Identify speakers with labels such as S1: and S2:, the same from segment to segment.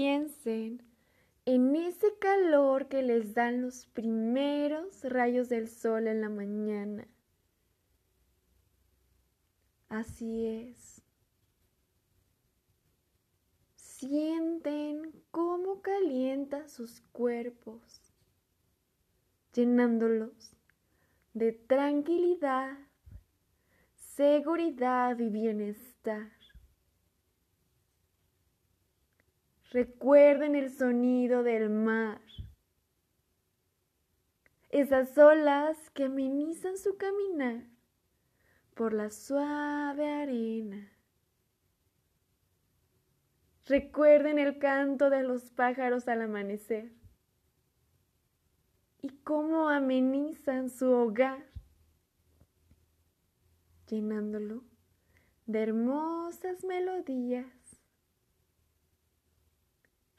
S1: piensen en ese calor que les dan los primeros rayos del sol en la mañana. Así es. Sienten cómo calienta sus cuerpos, llenándolos de tranquilidad, seguridad y bienestar. Recuerden el sonido del mar, esas olas que amenizan su caminar por la suave arena. Recuerden el canto de los pájaros al amanecer y cómo amenizan su hogar, llenándolo de hermosas melodías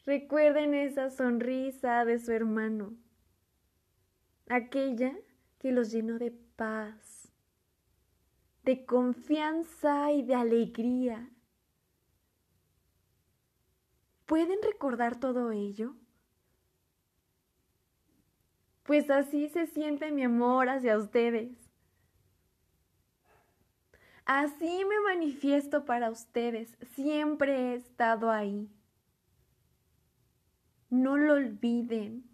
S1: Recuerden esa sonrisa de su hermano, aquella que los llenó de paz, de confianza y de alegría. ¿Pueden recordar todo ello? Pues así se siente mi amor hacia ustedes. Así me manifiesto para ustedes. Siempre he estado ahí. No lo olviden.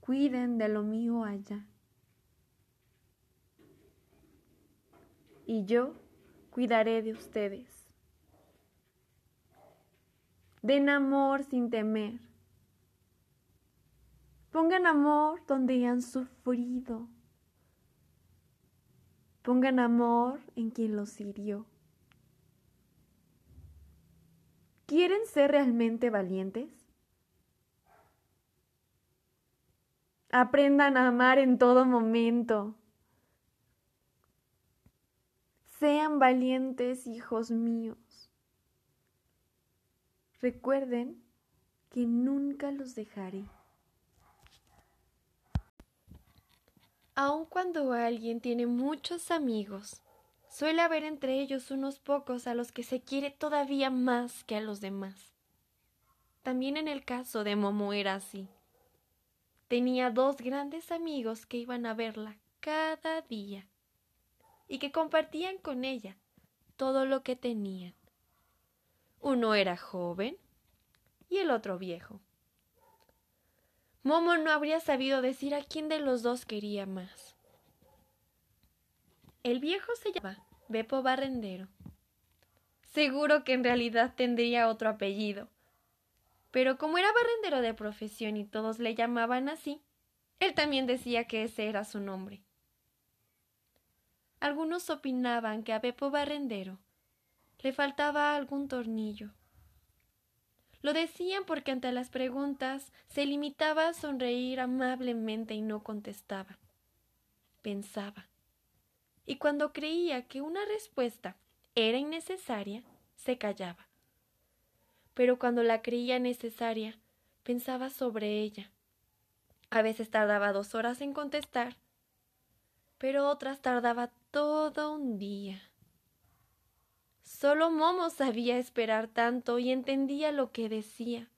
S1: Cuiden de lo mío allá. Y yo cuidaré de ustedes. Den amor sin temer. Pongan amor donde han sufrido. Pongan amor en quien los hirió. ¿Quieren ser realmente valientes? Aprendan a amar en todo momento. Sean valientes, hijos míos. Recuerden que nunca los dejaré. Aun cuando alguien tiene muchos amigos, Suele haber entre ellos unos pocos a los que se quiere todavía más que a los demás. También en el caso de Momo era así. Tenía dos grandes amigos que iban a verla cada día y que compartían con ella todo lo que tenían. Uno era joven y el otro viejo. Momo no habría sabido decir a quién de los dos quería más. El viejo se llama Bepo Barrendero. Seguro que en realidad tendría otro apellido. Pero como era barrendero de profesión y todos le llamaban así, él también decía que ese era su nombre. Algunos opinaban que a Bepo Barrendero le faltaba algún tornillo. Lo decían porque ante las preguntas se limitaba a sonreír amablemente y no contestaba. Pensaba y cuando creía que una respuesta era innecesaria, se callaba. Pero cuando la creía necesaria, pensaba sobre ella. A veces tardaba dos horas en contestar, pero otras tardaba todo un día. Solo Momo sabía esperar tanto y entendía lo que decía.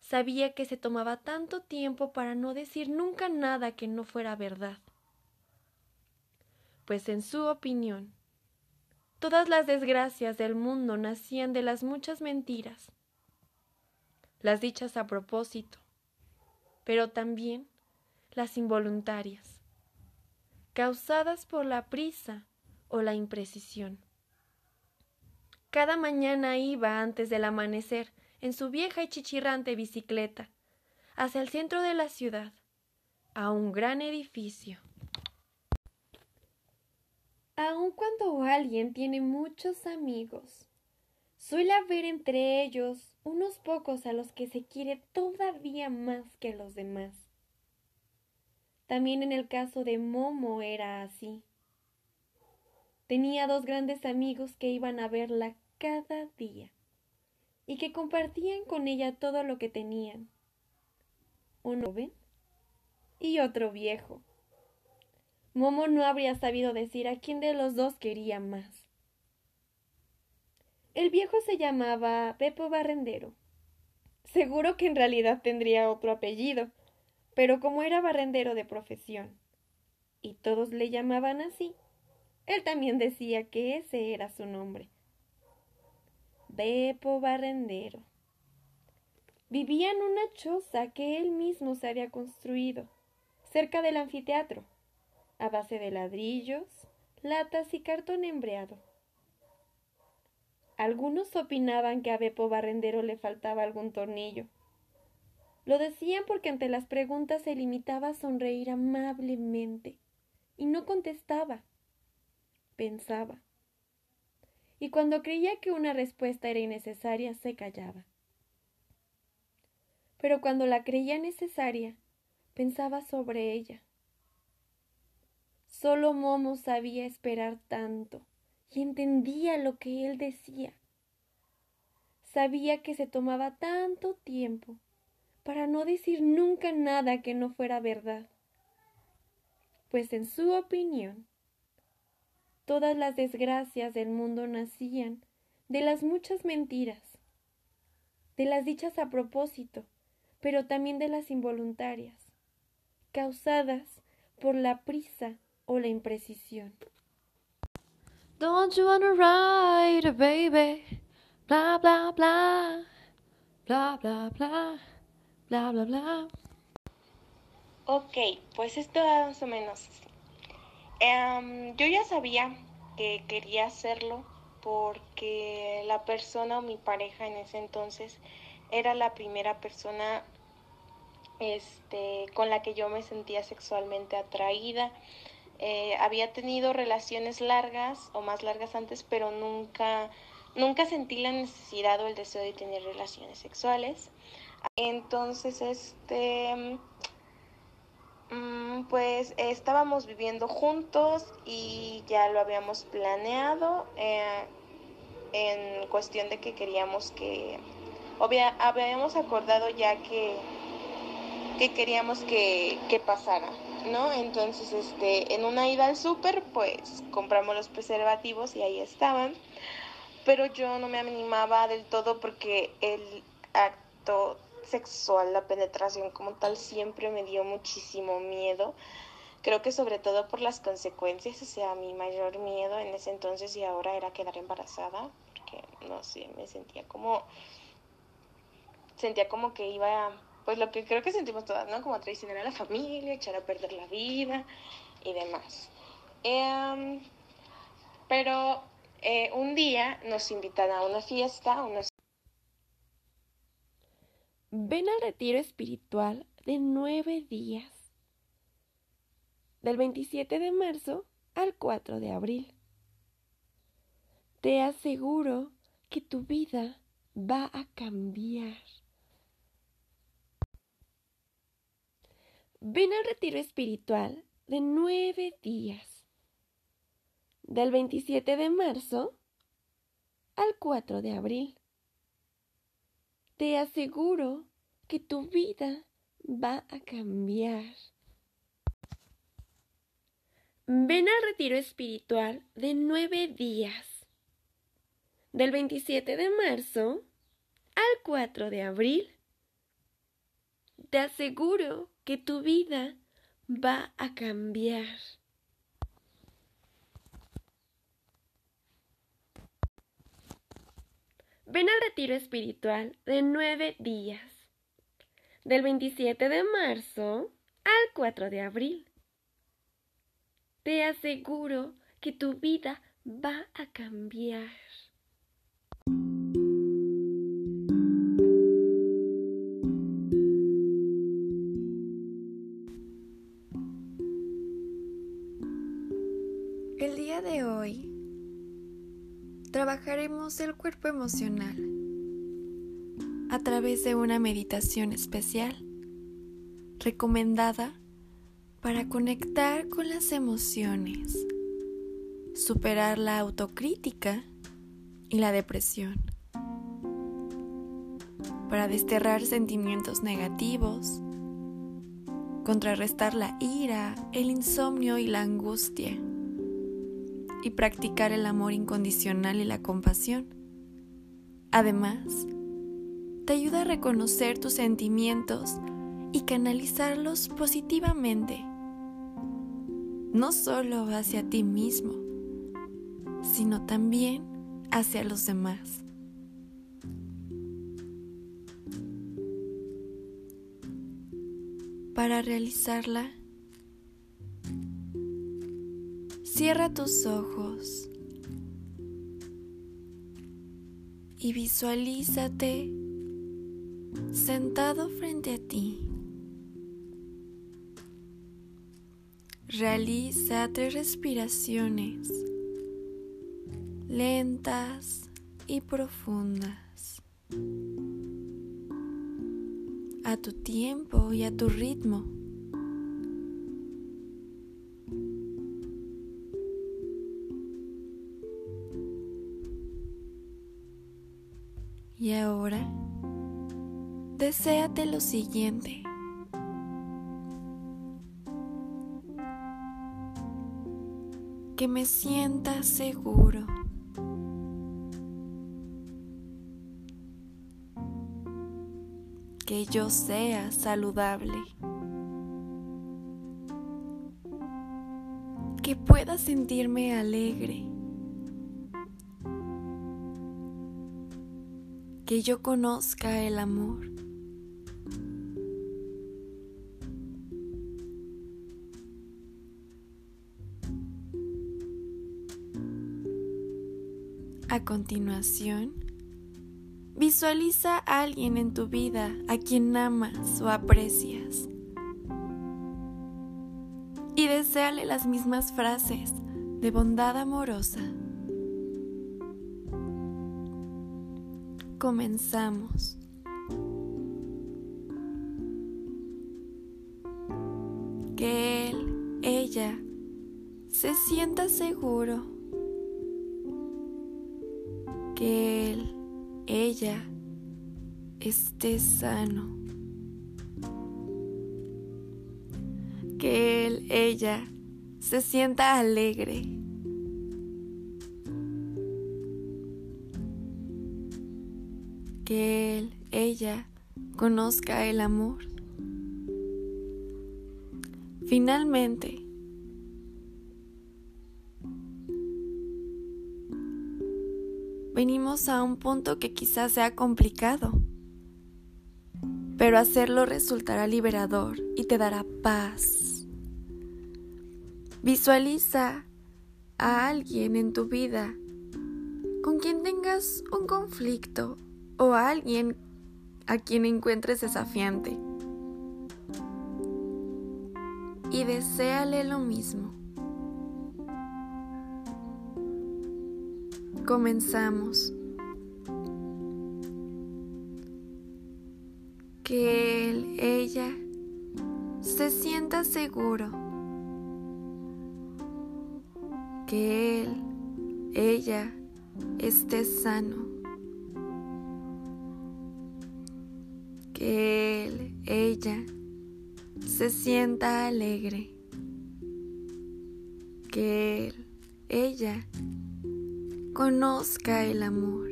S1: Sabía que se tomaba tanto tiempo para no decir nunca nada que no fuera verdad pues en su opinión, todas las desgracias del mundo nacían de las muchas mentiras, las dichas a propósito, pero también las involuntarias, causadas por la prisa o la imprecisión. Cada mañana iba antes del amanecer en su vieja y chichirrante bicicleta hacia el centro de la ciudad, a un gran edificio Aun cuando alguien tiene muchos amigos, suele haber entre ellos unos pocos a los que se quiere todavía más que a los demás. También en el caso de Momo era así. Tenía dos grandes amigos que iban a verla cada día y que compartían con ella todo lo que tenían. Uno joven y otro viejo. Momo no habría sabido decir a quién de los dos quería más. El viejo se llamaba Pepo Barrendero. Seguro que en realidad tendría otro apellido, pero como era barrendero de profesión y todos le llamaban así, él también decía que ese era su nombre. Bepo Barrendero. Vivía en una choza que él mismo se había construido, cerca del anfiteatro, a base de ladrillos, latas y cartón embreado. Algunos opinaban que a Bepo Barrendero le faltaba algún tornillo. Lo decían porque ante las preguntas se limitaba a sonreír amablemente y no contestaba. Pensaba. Y cuando creía que una respuesta era innecesaria, se callaba. Pero cuando la creía necesaria, pensaba sobre ella. Solo Momo sabía esperar tanto y entendía lo que él decía. Sabía que se tomaba tanto tiempo para no decir nunca nada que no fuera verdad, pues en su opinión, todas las desgracias del mundo nacían de las muchas mentiras, de las dichas a propósito, pero también de las involuntarias, causadas por la prisa o la imprecisión.
S2: Don't you wanna ride, baby? Bla bla bla, bla bla bla, bla bla bla.
S3: Ok, pues esto más o menos así. Em, yo ya sabía que quería hacerlo porque la persona o mi pareja en ese entonces era la primera persona este, con la que yo me sentía sexualmente atraída. Eh, había tenido relaciones largas o más largas antes, pero nunca, nunca sentí la necesidad o el deseo de tener relaciones sexuales. Entonces, este, mm, pues estábamos viviendo juntos y ya lo habíamos planeado eh, en cuestión de que queríamos que, obvia, habíamos acordado ya que, que queríamos que, que pasara. ¿No? Entonces, este, en una ida al súper, pues compramos los preservativos y ahí estaban. Pero yo no me animaba del todo porque el acto sexual, la penetración como tal, siempre me dio muchísimo miedo. Creo que sobre todo por las consecuencias, o sea, mi mayor miedo en ese entonces y ahora era quedar embarazada, porque no sé, me sentía como sentía como que iba pues lo que creo que sentimos todas, ¿no? Como traicionar a la familia, echar a perder la vida y demás. Em, pero eh, un día nos invitan a una fiesta, unos...
S1: Ven al retiro espiritual de nueve días, del 27 de marzo al 4 de abril. Te aseguro que tu vida va a cambiar. Ven al retiro espiritual de nueve días, del 27 de marzo al 4 de abril. Te aseguro que tu vida va a cambiar. Ven al retiro espiritual de nueve días, del 27 de marzo al 4 de abril. Te aseguro que tu vida va a cambiar. Ven al retiro espiritual de nueve días, del 27 de marzo al 4 de abril. Te aseguro que tu vida va a cambiar. Trabajaremos el cuerpo emocional a través de una meditación especial recomendada para conectar con las emociones, superar la autocrítica y la depresión, para desterrar sentimientos negativos, contrarrestar la ira, el insomnio y la angustia y practicar el amor incondicional y la compasión Además, te ayuda a reconocer tus sentimientos y canalizarlos positivamente, no solo hacia ti mismo, sino también hacia los demás. Para realizarla, cierra tus ojos y visualízate sentado frente a ti. Realiza tres respiraciones lentas y profundas a tu tiempo y a tu ritmo. Deséate lo siguiente. Que me sienta seguro. Que yo sea saludable. Que pueda sentirme alegre. que yo conozca el amor. Continuación, visualiza a alguien en tu vida a quien amas o aprecias y deseale las mismas frases de bondad amorosa. comenzamos. Que él, ella, se sienta seguro. Ella, esté sano. Que él, ella, se sienta alegre. que él, ella, conozca el amor. Finalmente, venimos a un punto que quizás sea complicado, pero hacerlo resultará liberador y te dará paz. Visualiza a alguien en tu vida con quien tengas un conflicto o a alguien a quien encuentres desafiante. Y deséale lo mismo. Comenzamos. Que él, ella, se sienta seguro. Que él, ella, esté sano. que él, ella, se sienta alegre, que él, ella, conozca el amor.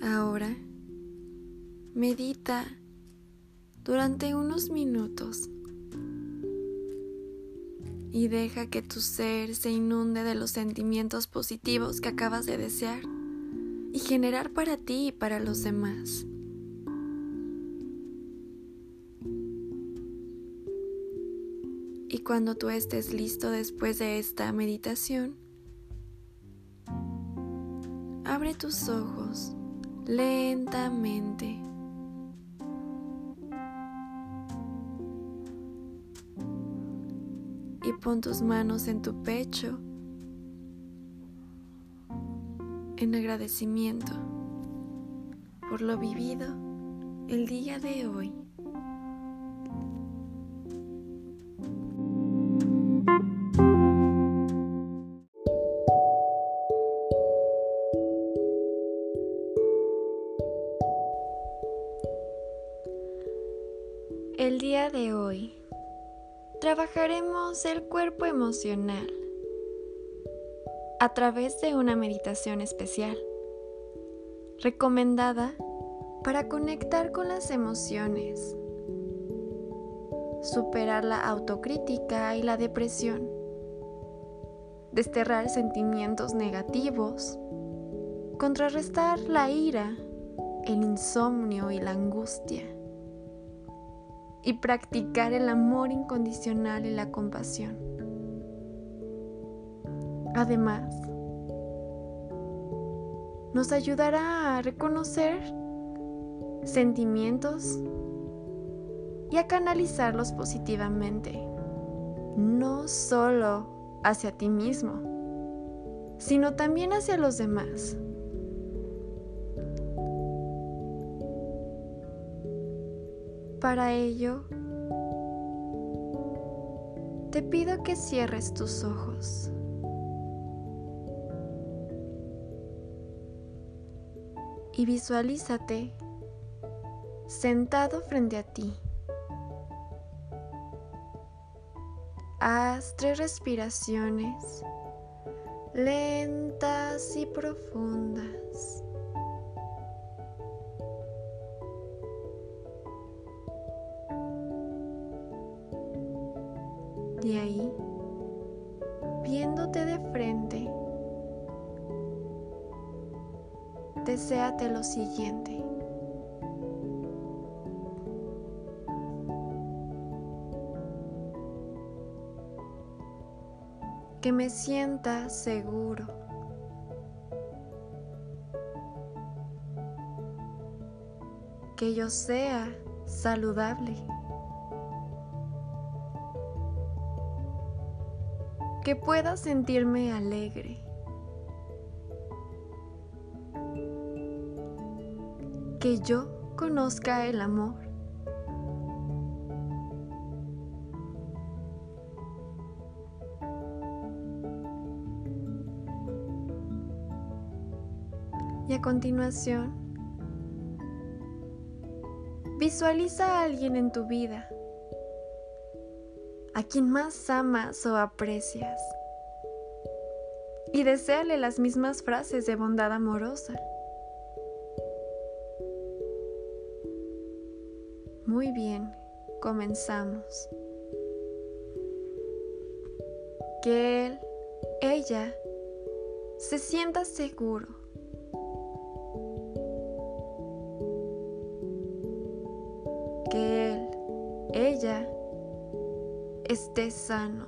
S1: Ahora, medita durante unos minutos y deja que tu ser se inunde de los sentimientos positivos que acabas de desear y generar para ti y para los demás. Y cuando tú estés listo después de esta meditación, abre tus ojos lentamente. y pon tus manos en tu pecho en agradecimiento por lo vivido el día de hoy. Trabajaremos el cuerpo emocional a través de una meditación especial, recomendada para conectar con las emociones, superar la autocrítica y la depresión, desterrar sentimientos negativos, contrarrestar la ira, el insomnio y la angustia, y practicar el amor incondicional y la compasión. Además, nos ayudará a reconocer sentimientos y a canalizarlos positivamente, no solo hacia ti mismo, sino también hacia los demás. Para ello, te pido que cierres tus ojos. y visualízate sentado frente a ti. Haz tres respiraciones lentas y profundas. Siguiente. Que me sienta seguro. Que yo sea saludable. Que pueda sentirme alegre. Que yo conozca el amor. Y a continuación, visualiza a alguien en tu vida, a quien más amas o aprecias, y deséale las mismas frases de bondad amorosa. Comenzamos. Que él, ella, se sienta seguro. Que él, ella, esté sano.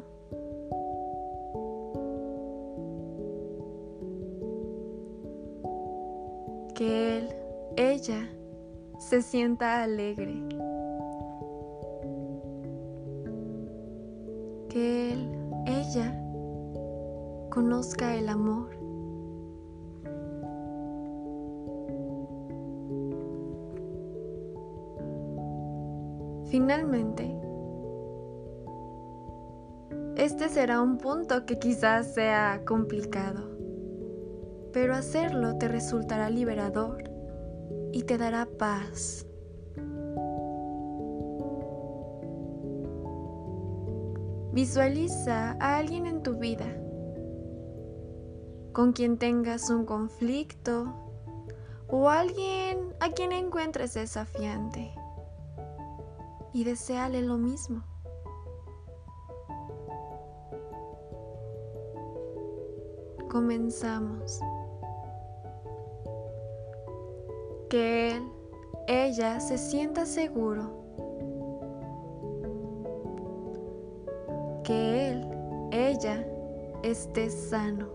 S1: Que él, ella, se sienta alegre. Este será un punto que quizás sea complicado, pero hacerlo te resultará liberador y te dará paz. Visualiza a alguien en tu vida con quien tengas un conflicto o alguien a quien encuentres desafiante y deséale lo mismo. Comenzamos. Que él, ella se sienta seguro que él, ella, esté sano.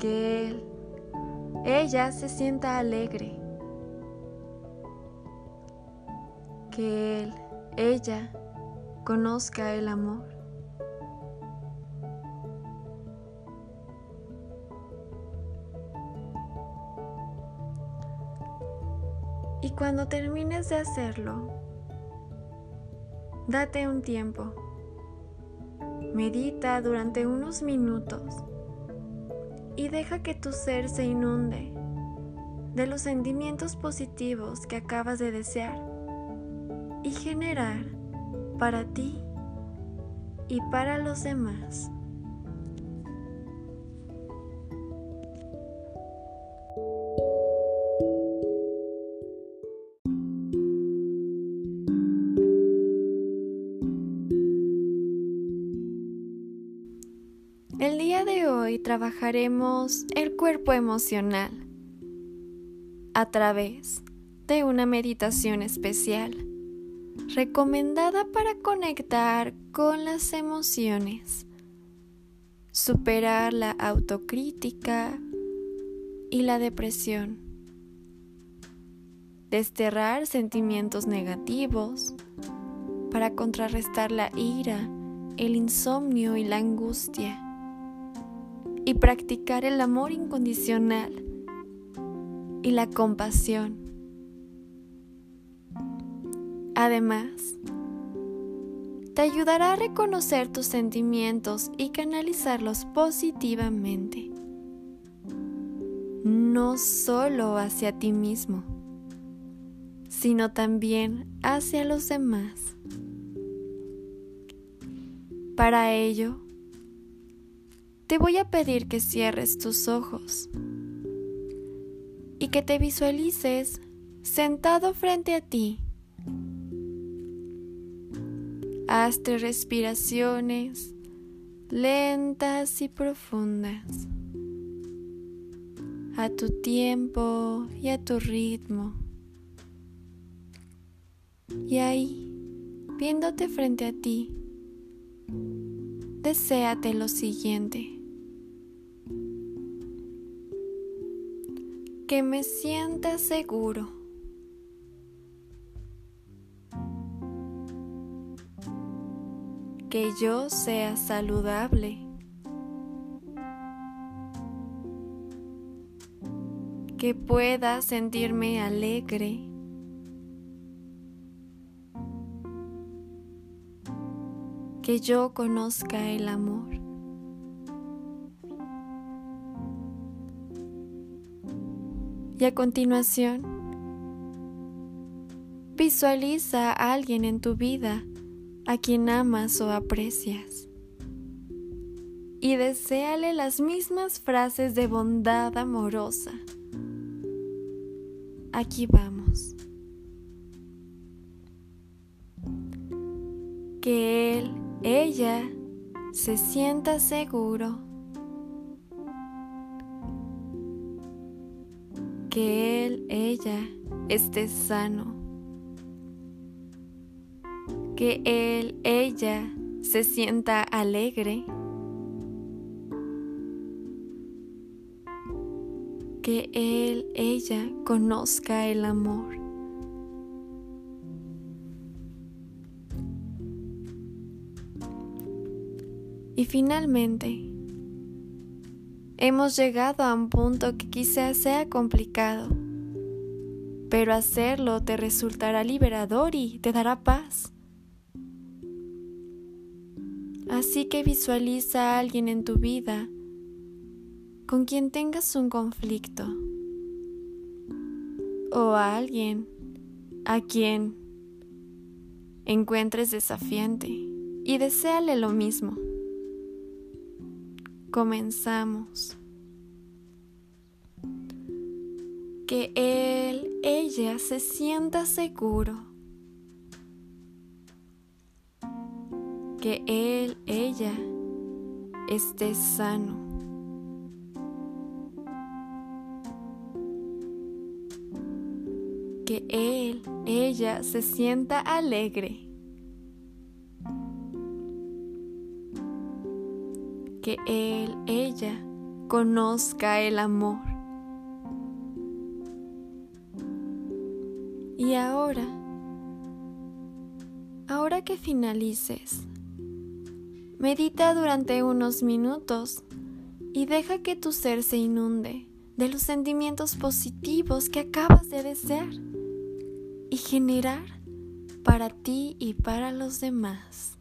S1: Que él, ella se sienta alegre. Que él, ella, conozca el amor. Y cuando termines de hacerlo, date un tiempo. Medita durante unos minutos y deja que tu ser se inunde de los sentimientos positivos que acabas de desear y generar para ti y para los demás. El día de hoy trabajaremos el cuerpo emocional a través de una meditación especial recomendada para conectar con las emociones, superar la autocrítica y la depresión, desterrar sentimientos negativos para contrarrestar la ira, el insomnio y la angustia y practicar el amor incondicional y la compasión. Además, te ayudará a reconocer tus sentimientos y canalizarlos positivamente, no solo hacia ti mismo, sino también hacia los demás. Para ello, te voy a pedir que cierres tus ojos y que te visualices sentado frente a ti. Haz tres respiraciones lentas y profundas a tu tiempo y a tu ritmo. Y ahí, viéndote frente a ti, deséate lo siguiente. que me sienta seguro. Que yo sea saludable. Que pueda sentirme alegre. Que yo conozca el amor. Y a continuación, visualiza a alguien en tu vida a quien amas o aprecias. Y deséale las mismas frases de bondad amorosa. Aquí vamos. Que él, ella, se sienta seguro que él, ella esté sano, que él, ella se sienta alegre, que él, ella conozca el amor. Y finalmente, Hemos llegado a un punto que quizás sea complicado, pero hacerlo te resultará liberador y te dará paz. Así que visualiza a alguien en tu vida con quien tengas un conflicto o a alguien a quien encuentres desafiante y deséale lo mismo. Comenzamos. Que él, ella se sienta seguro. Que él, ella esté sano. Que él, ella se sienta alegre. que él, ella, conozca el amor. Y ahora, ahora que finalices, medita durante unos minutos y deja que tu ser se inunde de los sentimientos positivos que acabas de desear y generar para ti y para los demás.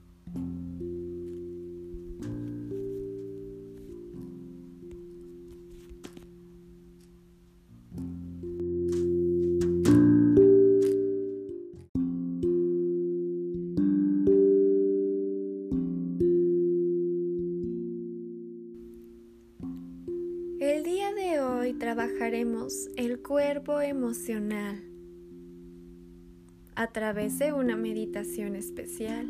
S1: El cuerpo emocional a través de una meditación especial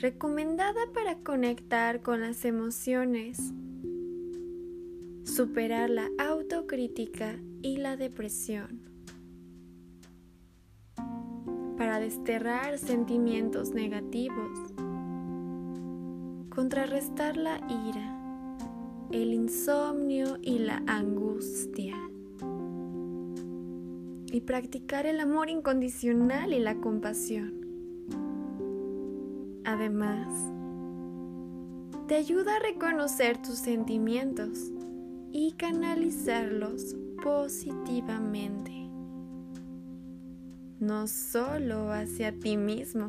S1: recomendada para conectar con las emociones, superar la autocrítica y la depresión, para desterrar sentimientos negativos, contrarrestar la ira, el insomnio y la angustia y practicar el amor incondicional y la compasión. Además, te ayuda a reconocer tus sentimientos y canalizarlos positivamente, no solo hacia ti mismo,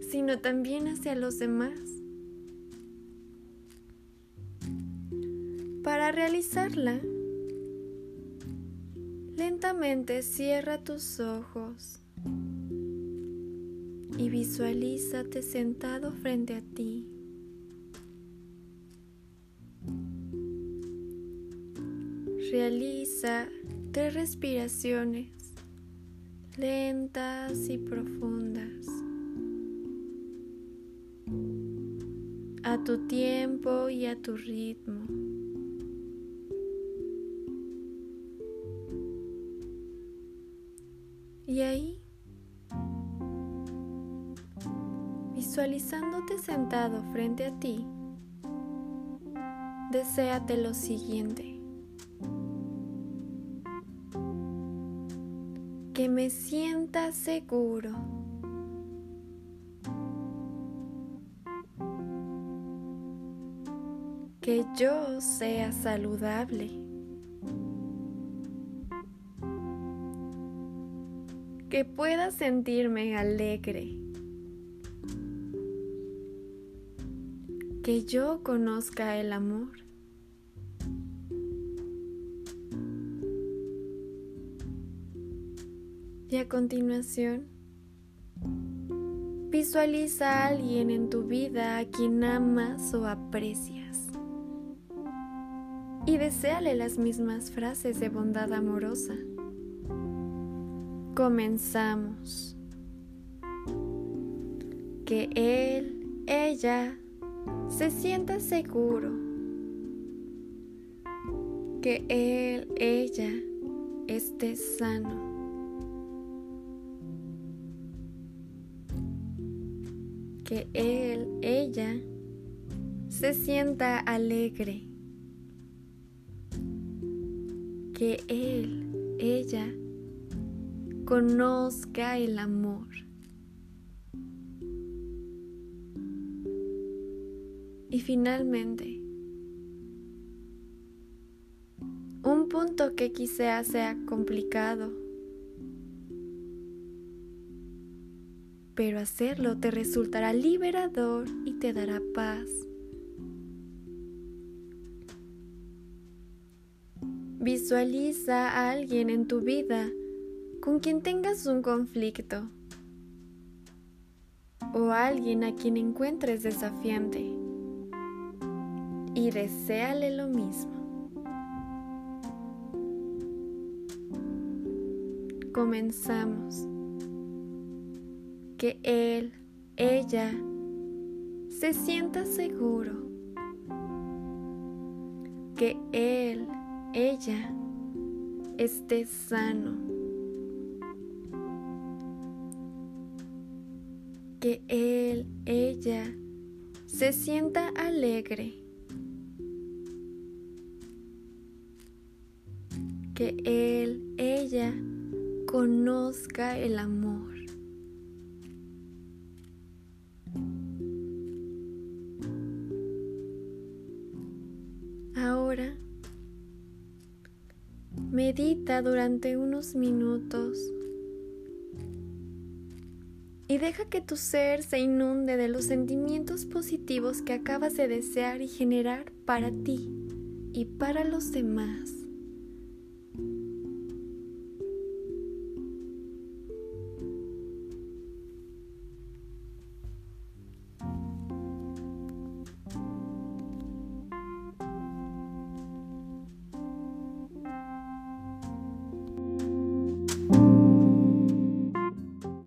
S1: sino también hacia los demás. Para realizarla, lentamente cierra tus ojos y visualízate sentado frente a ti. Realiza tres respiraciones lentas y profundas. A tu tiempo y a tu ritmo. Y ahí Visualizándote sentado frente a ti, deséate lo siguiente. Que me sienta seguro. Que yo sea saludable. Que pueda sentirme alegre. que yo conozca el amor. Y a continuación, visualiza a alguien en tu vida a quien amas o aprecias. Y deséale las mismas frases de bondad amorosa. Comenzamos. Que él, ella, se sienta seguro que él, ella esté sano. Que él, ella se sienta alegre. Que él, ella conozca el amor. Y finalmente, un punto que quizá sea complicado, pero hacerlo te resultará liberador y te dará paz. Visualiza a alguien en tu vida con quien tengas un conflicto o alguien a quien encuentres desafiante y deséale lo mismo. Comenzamos. Que él, ella, se sienta seguro. Que él, ella, esté sano. Que él, ella, se sienta alegre. que él, ella conozca el amor. Ahora, medita durante unos minutos y deja que tu ser se inunde de los sentimientos positivos que acabas de desear y generar para ti y para los demás.